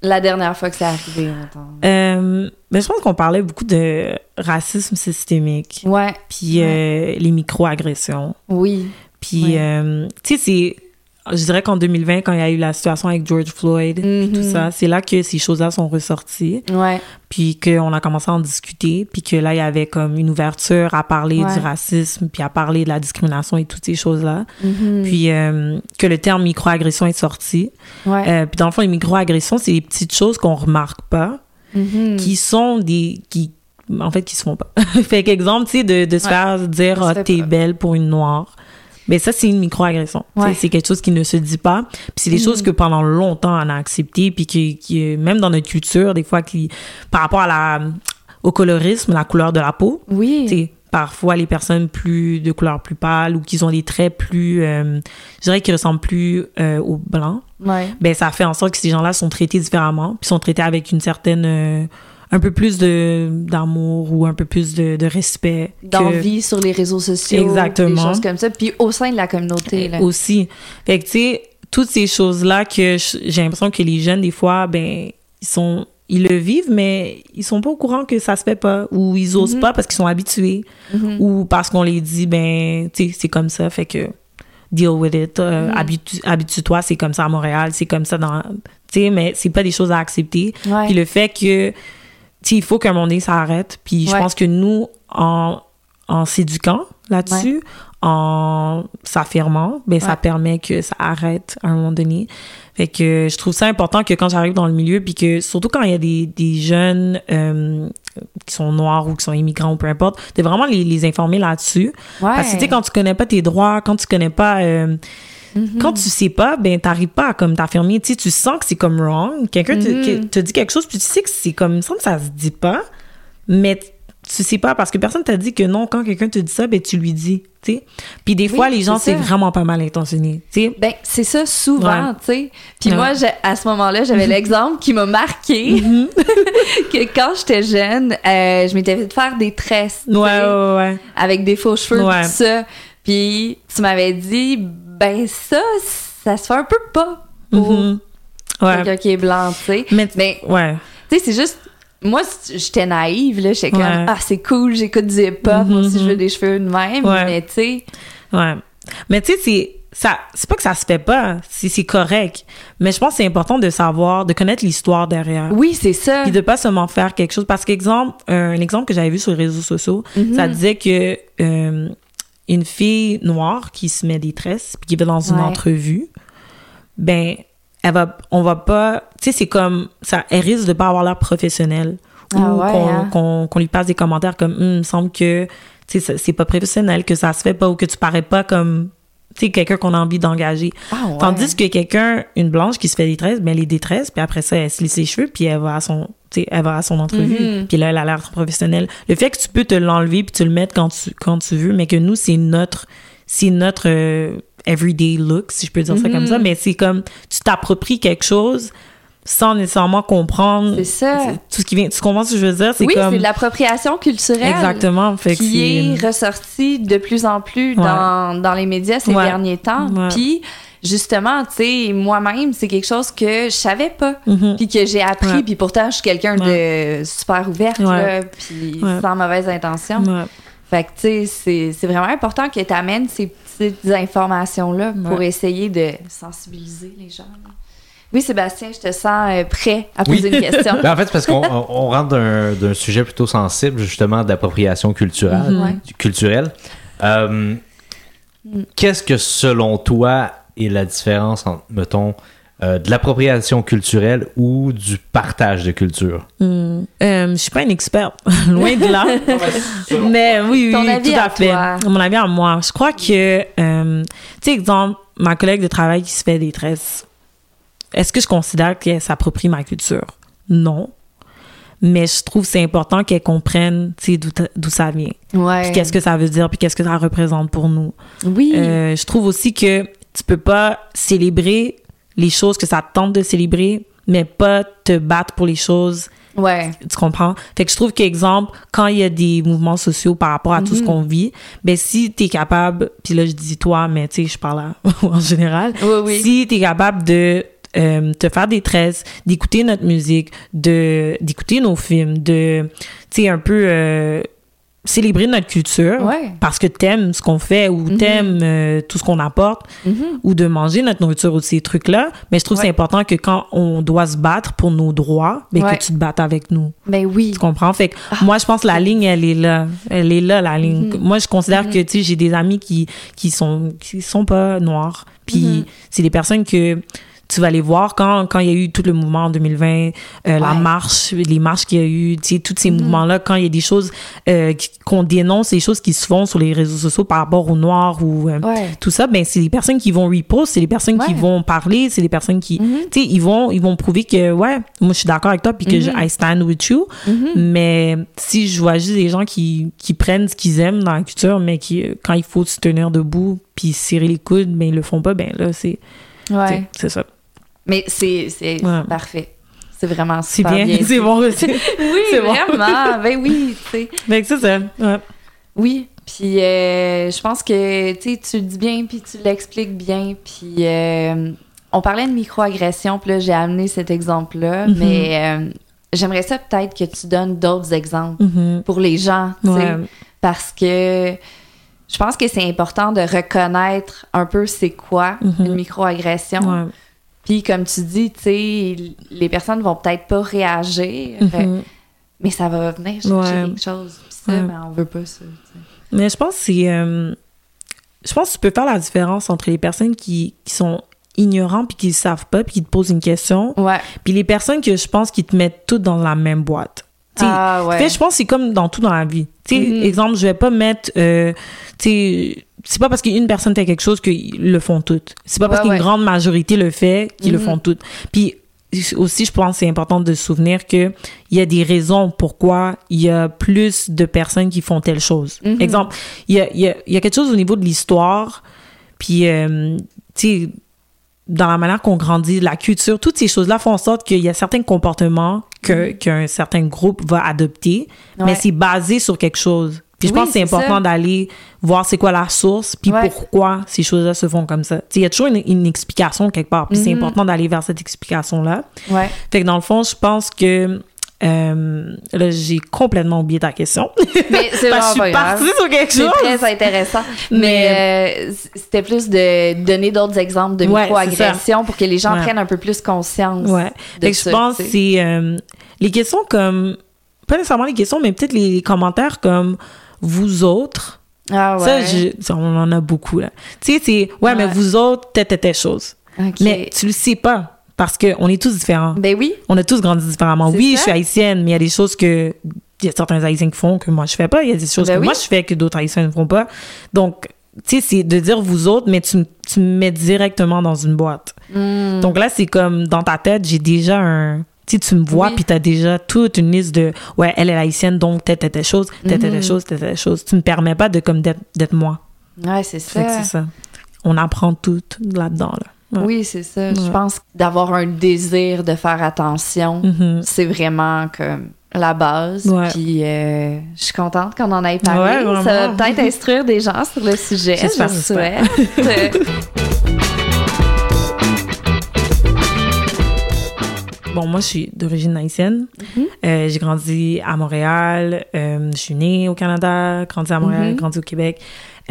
la dernière fois que c'est arrivé. Euh, ben, je pense qu'on parlait beaucoup de racisme systémique, Ouais, puis euh, les micro-agressions. oui. Puis, Ouais. euh, tu sais, c'est. Je dirais qu'en 2020, quand il y a eu la situation avec George Floyd, puis tout Mhm. ça, c'est là que ces choses-là sont ressorties. Ouais. puis qu'on a commencé à en discuter, puis que là, il y avait comme une ouverture à parler Ouais. du racisme, puis à parler de la discrimination et toutes ces choses-là. Mhm. Puis euh, que le terme microagression est sorti. ouais. Euh, puis dans le fond, les microagressions, c'est des petites choses qu'on remarque pas, Mhm. qui sont des... qui en fait, qui se font pas. fait qu'exemple, tu sais, de, de se faire dire Ça se « Ah, fait t'es belle pour une noire ». Mais ça, c'est une microagression. Ouais. C'est quelque chose qui ne se dit pas. Puis c'est des Mhm. choses que pendant longtemps, on a acceptées. Puis qui, qui, même dans notre culture, des fois, qui, par rapport à la, au colorisme, la couleur de la peau, Oui. parfois les personnes plus de couleur plus pâle ou qui ont des traits plus, euh, je dirais qu'ils ressemblent plus euh, aux blancs, Ouais. ben ça fait en sorte que ces gens-là sont traités différemment, puis sont traités avec une certaine, euh, un peu plus de d'amour ou un peu plus de, de respect. que- D'envie sur les réseaux sociaux. Exactement. Des choses comme ça. Puis au sein de la communauté. Là. aussi. Fait que, tu sais, toutes ces choses-là que j'ai l'impression que les jeunes, des fois, ben, ils sont, ils le vivent, mais ils sont pas au courant que ça se fait pas, ou ils osent Mhm. pas parce qu'ils sont habitués, Mhm. ou parce qu'on les dit, ben, tu sais, c'est comme ça, fait que deal with it, euh, Mhm. habitu- habitue-toi, c'est comme ça à Montréal, c'est comme ça dans, tu sais, mais c'est pas des choses à accepter. Ouais. Puis le fait que, tu il faut qu'à un moment donné, ça arrête. Puis je Ouais. pense que nous, en, en s'éduquant là-dessus, en s'affirmant, ben ça permet que ça arrête à un moment donné. Fait que je trouve ça important que quand j'arrive dans le milieu, puis que surtout quand il y a des, des jeunes euh, qui sont noirs ou qui sont immigrants ou peu importe, de vraiment les, les informer là-dessus. Ouais. Parce que tu sais, quand tu connais pas tes droits, quand tu connais pas... euh, Mhm. Quand tu sais pas, ben t'arrives pas à comme t'affirmer. Tu sais, tu sens que c'est comme wrong. Quelqu'un te, Mhm. te dit quelque chose, puis tu sais que c'est comme... Que ça se dit pas, mais tu sais pas parce que personne t'a dit que non, quand quelqu'un te dit ça, ben tu lui dis, tu sais. Puis des Oui, fois, les gens, c'est c'est ça. vraiment pas mal intentionné. Ben, c'est ça souvent, Ouais. tu sais. Puis Ouais. moi, j'ai- à ce moment-là, j'avais l'exemple qui m'a marqué Mhm. que quand j'étais jeune, euh, je m'étais fait faire des tresses, Ouais, avec des faux cheveux, tout ça. Puis tu m'avais dit, ben ça, ça se fait un peu pas pour Mhm. Ouais. quelqu'un qui est blanc, tu sais. Mais, Mais ouais. tu sais, c'est juste. Moi, j'étais naïve, là. J'étais comme, Ouais. ah, c'est cool, j'écoute du hip-hop, moi aussi, Mhm. je veux des cheveux de même. Mais, tu sais, Ouais. Mais tu sais, c'est ça c'est pas que ça se fait pas, c'est c'est correct. Mais je pense que c'est important de savoir, de connaître l'histoire derrière. oui, c'est ça. Puis de pas seulement faire quelque chose. Parce qu'exemple, un exemple que j'avais vu sur les réseaux sociaux, Mhm. ça disait que euh, une fille noire qui se met des tresses puis qui va dans une entrevue, ben elle va on va pas tu sais c'est comme ça elle risque de pas avoir l'air professionnelle Ah ou ouais, qu'on hein? qu'on- lui passe des commentaires comme Hum, il me semble que c'est pas professionnel que ça se fait pas ou que tu parais pas comme sais quelqu'un qu'on a envie d'engager Ah, ouais. tandis que quelqu'un une blanche qui se fait des tresses ben elle les détresse puis après ça elle se lisse les cheveux puis elle va à son elle va à son entrevue Mhm. puis là elle a l'air professionnelle le fait que tu peux te l'enlever puis tu le mettre quand tu quand tu veux mais que nous c'est notre c'est notre euh, everyday look si je peux dire ça comme ça mais c'est comme tu t'appropries quelque chose sans nécessairement comprendre C'est ça. tout ce qui vient tu comprends ce que je veux dire? C'est oui, comme c'est de l'appropriation culturelle. exactement fait qui c'est est ressorti de plus en plus Ouais. dans, dans les médias ces Ouais. derniers temps. Ouais. Puis, justement, tu sais, moi-même, c'est quelque chose que je savais pas. Mhm. Puis que j'ai appris. Puis pourtant, je suis quelqu'un de super ouverte, là, puis sans mauvaise intention. Fait que, tu sais, c'est- c'est vraiment important que tu amènes ces petites informations-là pour essayer de sensibiliser les gens. là. Oui, Sébastien, je te sens euh, prêt à Oui. poser une question. Ben, en fait, c'est parce qu'on on- rentre d'un d'un sujet plutôt sensible, justement, d'appropriation culturelle. Mhm. Culturelle. Euh, Qu'est-ce que, selon toi, est la différence entre, mettons, euh, de l'appropriation culturelle ou du partage de culture? Euh, je suis pas une experte, loin de là. Mais oui, oui, Ton avis tout à, à fait. toi. Mon avis à moi. Je crois que, euh, tu sais, exemple, ma collègue de travail qui se fait des tresses, est-ce que je considère qu'elle s'approprie ma culture? Non. Mais je trouve que c'est important qu'elle comprenne, d'où ça vient. Ouais. Puis qu'est-ce que ça veut dire, puis qu'est-ce que ça représente pour nous. Oui. Euh, je trouve aussi que tu peux pas célébrer les choses que ça te tente de célébrer, mais pas te battre pour les choses ouais. tu comprends? Fait que je trouve qu'exemple, quand il y a des mouvements sociaux par rapport à tout Mhm. ce qu'on vit, ben si t'es capable, puis là je dis toi, mais tu sais, je parle à- en général, Oui, oui. si t'es capable de euh, te faire des tresses, d'écouter notre musique, de d'écouter nos films, de, tu sais, un peu euh, célébrer notre culture, Ouais. parce que t'aimes ce qu'on fait ou Mhm. t'aimes euh, tout ce qu'on apporte, Mhm. ou de manger notre nourriture ou ces trucs-là, mais je trouve que c'est Ouais. important que quand on doit se battre pour nos droits, ben Ouais. que tu te battes avec nous. Ben oui. Tu comprends? Fait que moi, je pense que la ligne, elle est là. Elle est là, la ligne. Mhm. Moi, je considère Mhm. que, tu sais, j'ai des amis qui, qui sont, qui sont pas noirs. Puis, c'est des personnes que tu vas les voir quand, quand il y a eu tout le mouvement en 2020, euh, la marche, les marches qu'il y a eu, tu sais, tous ces Mhm. mouvements-là, quand il y a des choses euh, qu'on dénonce, les choses qui se font sur les réseaux sociaux par rapport aux noirs ou euh, Ouais. tout ça, ben, c'est des personnes qui vont repost, c'est des personnes qui vont parler, c'est des personnes qui, Mhm. tu sais, ils vont, ils vont prouver que, ouais, moi, je suis d'accord avec toi, puis que je, Mhm. I stand with you. Mhm. Mais si je vois juste des gens qui, qui prennent ce qu'ils aiment dans la culture, mais qui, quand il faut se tenir debout puis serrer les coudes, mais ils le font pas, ben là, c'est Ouais. c'est- c'est ça. Mais c'est Ouais. parfait. C'est vraiment C'est super bien, bien. c'est bon reçu. Oui, C'est bon. vraiment. ben oui, tu sais. Que c'est ça. Ouais. Oui, puis euh, je pense que tu le dis bien, puis tu l'expliques bien, puis euh, on parlait de microagression, puis là j'ai amené cet exemple-là, Mhm. mais euh, j'aimerais ça peut-être que tu donnes d'autres exemples Mhm. pour les gens, Ouais. parce que je pense que c'est important de reconnaître un peu c'est quoi Mhm. une microagression. Ouais. Puis comme tu dis, tu sais, les personnes vont peut-être pas réagir, Mhm. mais ça va venir chercher Ouais. quelque chose. Puis ça, Ouais. ben, on veut pas ça. Mais je pense que c'est. euh, je pense que tu peux faire la différence entre les personnes qui, qui sont ignorants puis qui ne savent pas puis qui te posent une question, Ouais. puis les personnes que je pense qui te mettent toutes dans la même boîte. Ah, ouais. fait, je pense que c'est comme dans tout dans la vie. Tu sais, Mhm. exemple, je vais pas mettre, euh, tu sais, c'est pas parce qu'une personne fait quelque chose qu'ils le font toutes. C'est pas parce qu'une ouais. grande majorité le fait qu'ils le Mhm. font toutes. Puis aussi, je pense que c'est important de se souvenir que il y a des raisons pourquoi il y a plus de personnes qui font telle chose. Mhm. Exemple, il y a, il y, a, il y a quelque chose au niveau de l'histoire, puis, euh, tu sais, dans la manière qu'on grandit, la culture, toutes ces choses-là font en sorte qu'il y a certains comportements que, qu'un certain groupe va adopter, Ouais. mais c'est basé sur quelque chose. Puis je Oui, pense que c'est c'est important d'aller voir c'est quoi la source, puis Ouais. pourquoi ces choses-là se font comme ça. Il y a toujours une, une explication quelque part, puis c'est Mhm. important d'aller vers cette explication-là. Ouais. Fait que dans le fond, je pense que... euh, là, j'ai complètement oublié ta question. Mais c'est vraiment je suis grave. partie sur quelque C'est chose. très intéressant. Mais euh, c'était plus de donner d'autres exemples de Ouais, microagressions pour que les gens Ouais. prennent un peu plus conscience. Ouais. de Fait que ça, je pense que c'est euh, les questions comme pas nécessairement les questions, mais peut-être les, les commentaires comme vous autres. Ah ouais. Ça, je- ça, on en a beaucoup là. Tu sais, c'est ouais, mais vous autres, telle telle telle chose. Mais tu le sais pas parce que on est tous différents. Ben oui. On a tous grandi différemment. Oui, ça. je suis haïtienne, mais il y a des choses que il y a certains haïtiens qui font que moi je fais pas. Il y a des choses Ben que oui. moi je fais que d'autres haïtiens ne font pas. Donc, tu sais, c'est de dire vous autres, mais tu, tu me mets directement dans une boîte. Hmm. Donc là, c'est comme dans ta tête, j'ai déjà un. Tu sais, tu me vois, Oui. puis tu as déjà toute une liste de. Ouais, elle est haïtienne, donc telle, telle, telle chose, telle, telle, Mhm. chose, telle, telle chose. Tu me permets pas de comme d'être moi. Ouais, c'est ça. c'est ça. On apprend tout là-dedans, là. Ouais. Oui, c'est ça. Je pense d'avoir un désir de faire attention, Mhm. c'est vraiment comme la base. Ouais. Puis euh, je suis contente qu'on en ait parlé. Ça va peut-être instruire des gens sur le sujet. Je souhaite. Bon, moi, je suis d'origine haïtienne. Mhm. Euh, j'ai grandi à Montréal. Euh, je suis née au Canada, grandi à Montréal, Mhm. grandi au Québec.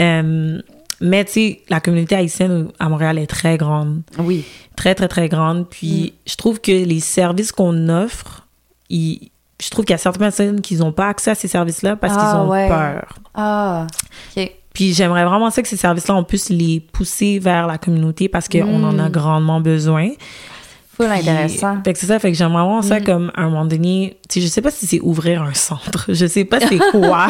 Euh, mais, tu sais, la communauté haïtienne à Montréal est très grande. oui. très, très, très grande. Puis je trouve que les services qu'on offre, ils- je trouve qu'il y a certaines personnes qui n'ont pas accès à ces services-là parce Ah, qu'ils ont ouais. peur. Ah, OK. Puis j'aimerais vraiment ça que ces services-là, on puisse les pousser vers la communauté parce qu'on en a Mm. grandement besoin. Full intéressant. Fait que c'est ça, fait que j'aimerais vraiment ça Mm. comme à un moment donné, tu sais, je sais pas si c'est ouvrir un centre, je sais pas c'est quoi,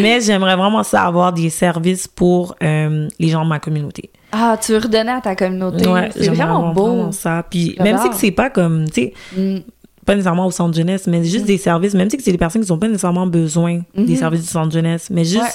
mais j'aimerais vraiment ça avoir des services pour euh, les gens de ma communauté. Ah, tu veux redonner à ta communauté. Ouais, c'est vraiment avoir beau. ça. Puis même si c'est pas comme, tu sais, Mm. pas nécessairement au centre jeunesse, mais juste des services, même si c'est des personnes qui n'ont pas nécessairement besoin des Mhm. services du centre jeunesse, mais juste Ouais.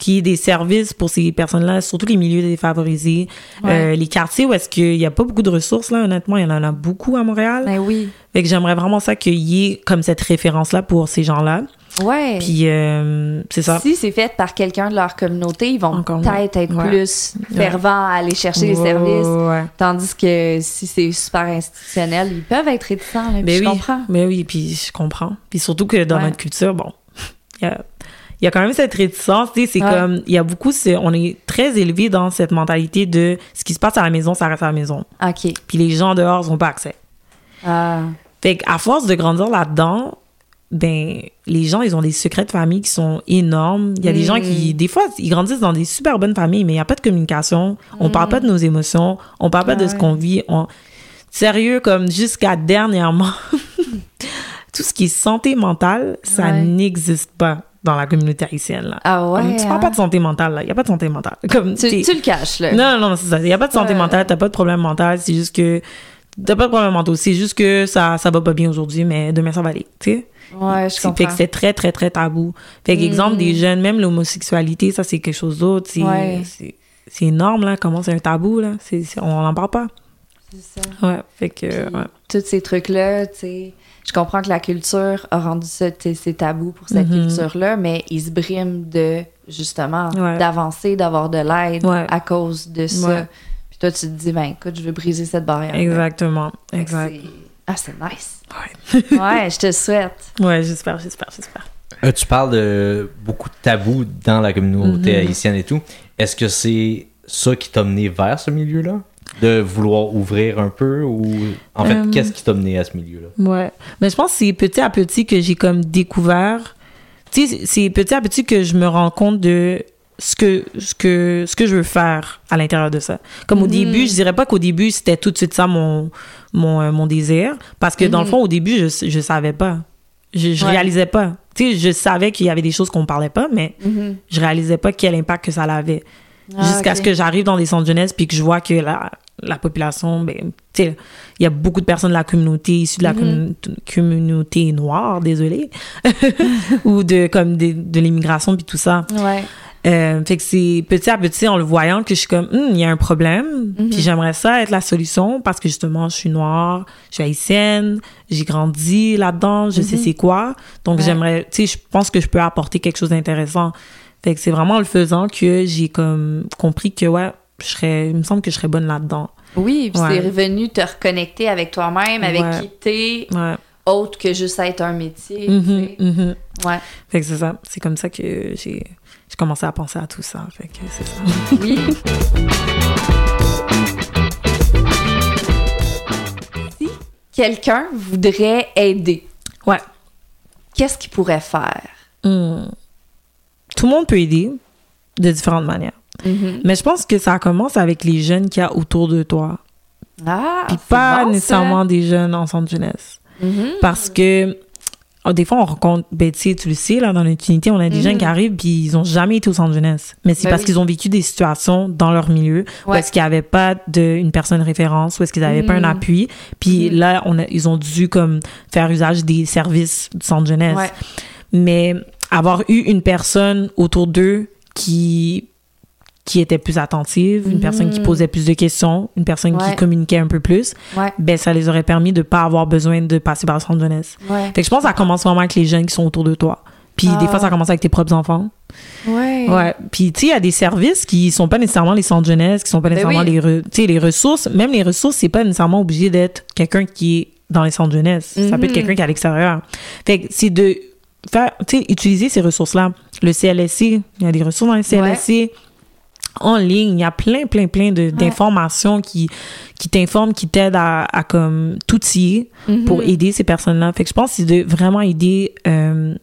Qu'il y ait des services pour ces personnes-là, surtout les milieux défavorisés, Ouais. euh, les quartiers où est-ce qu'il n'y a pas beaucoup de ressources, là, honnêtement, il y en a beaucoup à Montréal. Ben oui. Fait que j'aimerais vraiment ça qu'il y ait comme cette référence-là pour ces gens-là. Ouais. Puis euh, c'est ça. Si c'est fait par quelqu'un de leur communauté, ils vont Encore peut-être être ouais. plus Ouais. fervents à aller chercher les services. ouais. Tandis que si c'est super institutionnel, ils peuvent être réticents. Là, puis Ben je oui, comprends. Mais oui, puis je comprends. Puis surtout que dans Ouais. notre culture, bon, il y a, il y a quand même cette réticence, tu sais, c'est Ouais. comme, il y a beaucoup, on est très élevé dans cette mentalité de ce qui se passe à la maison, ça reste à la maison. OK. Puis les gens dehors n'ont pas accès. Ah, Fait qu'à force de grandir là-dedans, ben, les gens, ils ont des secrets de famille qui sont énormes. Il y a des gens qui, des fois, ils grandissent dans des super bonnes familles, mais il n'y a pas de communication. On parle pas de nos émotions. On parle pas de Ah ce ouais. qu'on vit. On... Sérieux, comme jusqu'à dernièrement, tout ce qui est santé mentale, ça Ouais. n'existe pas dans la communauté haïtienne. Là. ah ouais. Comme, tu hein? parles pas de santé mentale, là. Il n'y a pas de santé mentale. Comme, tu, le caches, là. non, non, non, c'est ça. Il n'y a pas de santé Ouais. mentale, t'as pas de problème mental, c'est juste que. T'as pas de problème mental, c'est juste que ça, ça va pas bien aujourd'hui, mais demain ça va aller, tu sais. Ouais, je comprends. Fait que c'est très, très, très tabou. Fait que, exemple, des jeunes, même l'homosexualité, ça c'est quelque chose d'autre. C'est Ouais. énorme, là. Comment c'est un tabou, là. On n'en parle pas. C'est ça. Ouais. Fait que. Puis, ouais. Tous ces trucs-là, tu sais. Je comprends que la culture a rendu ça, tu sais, c'est tabou pour cette Mhm. culture-là, mais ils se briment de, justement, Ouais. d'avancer, d'avoir de l'aide Ouais. à cause de ça. Ouais. Puis toi, tu te dis, ben écoute, je veux briser cette barrière. Exactement. Exact. Ah, c'est nice. Ouais. Ouais, je te souhaite. Ouais, j'espère, j'espère, j'espère. Euh, tu parles de beaucoup de tabous dans la communauté Mhm. haïtienne et tout. Est-ce que c'est ça qui t'a mené vers ce milieu-là? De vouloir ouvrir un peu ou en fait, Euh, qu'est-ce qui t'a mené à ce milieu-là? Ouais. Mais je pense que c'est petit à petit que j'ai comme découvert. Tu sais, c'est- petit à petit que je me rends compte de ce que, ce que, ce que je veux faire à l'intérieur de ça. Comme au Mhm. début, je dirais pas qu'au début, c'était tout de suite ça mon, mon, euh, mon désir. Parce que dans le Mhm. fond, au début, je, je savais pas. Je, je Ouais. réalisais pas. Tu sais, je savais qu'il y avait des choses qu'on parlait pas, mais Mhm. je réalisais pas quel impact que ça avait. Ah, Jusqu'à ce que j'arrive dans des centres jeunesse puis que je vois que la, la population, ben, tu sais, il y a beaucoup de personnes de la communauté, issues de la Mhm. commun- communauté noire, désolé, ou de, comme, de, de l'immigration puis tout ça. Ouais. Euh, fait que c'est petit à petit en le voyant que je suis comme Hum, il y a un problème Mhm. puis j'aimerais ça être la solution parce que justement je suis noire je suis haïtienne j'ai grandi là-dedans je sais Mhm. c'est quoi donc Ouais. j'aimerais tu sais je pense que je peux apporter quelque chose d'intéressant fait que c'est vraiment en le faisant que j'ai comme compris que ouais je serais il me semble que je serais bonne là-dedans Oui, puis Ouais. c'est revenu te reconnecter avec toi-même, avec Ouais. qui t'es, ouais autre que juste être un métier. tu Mhm, sais. mhm. Ouais. fait que c'est ça c'est comme ça que j'ai j'ai commencé à penser à tout ça fait que c'est ça Oui. si quelqu'un voudrait aider, ouais qu'est-ce qu'il pourrait faire? Hmm. tout le monde peut aider de différentes manières Mhm. Mais je pense que ça commence avec les jeunes qu'il y a autour de toi. Ah, Puis pas bon, ça. nécessairement des jeunes en centre jeunesse. Mhm. Parce que oh, des fois, on rencontre, ben, tu le sais, là, dans notre unité, on a des Mhm. jeunes qui arrivent puis ils ont jamais été au centre jeunesse. Mais c'est Ben parce oui. qu'ils ont vécu des situations dans leur milieu où Ouais. est-ce qu'il n'y avait pas de, une personne référence, où est-ce qu'ils n'avaient pas un Mhm. appui. Puis là, on a, ils ont dû comme faire usage des services du centre jeunesse. Ouais. Mais avoir eu une personne autour d'eux qui qui était plus attentive, une personne qui posait plus de questions, une personne Ouais. qui communiquait un peu plus, Ouais. ben ça les aurait permis de pas avoir besoin de passer par le centre jeunesse. Ouais. Fait que je pense que ça commence vraiment avec les jeunes qui sont autour de toi. Puis des Ah. fois, ça commence avec tes propres enfants. Ouais. Ouais. Puis tu sais, il y a des services qui sont pas nécessairement les centres jeunesse, qui sont pas Ben nécessairement oui. les, re- les ressources. Même les ressources, c'est pas nécessairement obligé d'être quelqu'un qui est dans les centres jeunesse. Ça peut être Mhm. quelqu'un qui est à l'extérieur. Fait que c'est de faire, tu sais, utiliser ces ressources-là. Le CLSC, il y a des ressources dans le CLSC. En ligne, il y a plein, plein, plein de- d'informations qui, qui t'informent, qui t'aident à, à comme t'outiller Mhm. pour aider ces personnes-là. Fait que je pense que c'est de vraiment aider euh,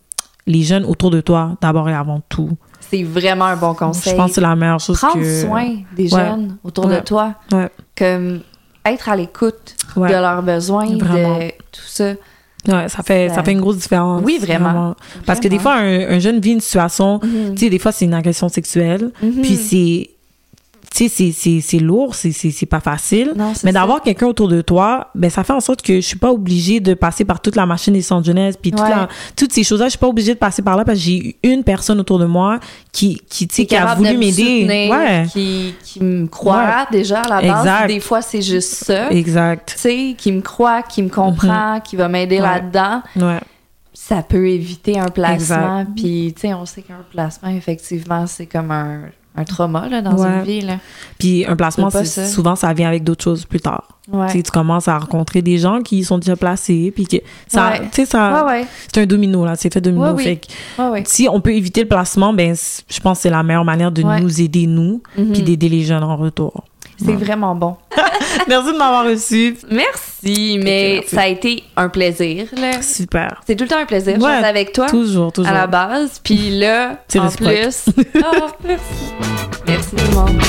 les jeunes autour de toi, d'abord et avant tout. C'est vraiment un bon conseil. Je pense que c'est la meilleure chose Prendre que... soin des Ouais. jeunes autour de toi. Comme être à l'écoute de leurs besoins, Vraiment. de tout ça. Ouais, ça fait, Ça- fait une grosse différence. Oui, vraiment. Parce que des fois, un, un jeune vit une situation, Mhm. tu sais, des fois, c'est une agression sexuelle, Mhm. puis c'est, tu sais, c'est- lourd, c'est- pas facile. Non, Mais d'avoir quelqu'un autour de toi, ben ça fait en sorte que je suis pas obligée de passer par toute la machine des centres jeunesse, puis toute Ouais. la- toutes ces choses-là, je suis pas obligée de passer par là parce que j'ai eu une personne autour de moi qui, qui, Qui a voulu m'aider. Ouais, Qui, qui me croit déjà à la base. Exact. Des fois, c'est juste ça. exact. Tu sais, qui me croit, qui me comprend, qui va m'aider Mhm. Là-dedans. Ouais, Ça peut éviter un placement. Puis, tu sais, on sait qu'un placement, effectivement, c'est comme un, un trauma là, dans Ouais. une vie. Là. puis un placement, ça. souvent, ça vient avec d'autres choses plus tard. Ouais. Tu commences à rencontrer des gens qui sont déjà placés, puis que ça, Ouais. c'est un domino, là, c'est fait domino. Oui. Fait que si on peut éviter le placement, ben, je pense que c'est la meilleure manière de nous aider, nous, Mhm. puis d'aider les jeunes en retour. C'est vraiment bon. Merci de m'avoir reçu. Merci, mais merci. ça a été un plaisir. là. Super. C'est tout le temps un plaisir Ouais, jaser avec toi Toujours, toujours. à la base. Puis là, C'est en plus. Ah, merci. Merci tout le monde.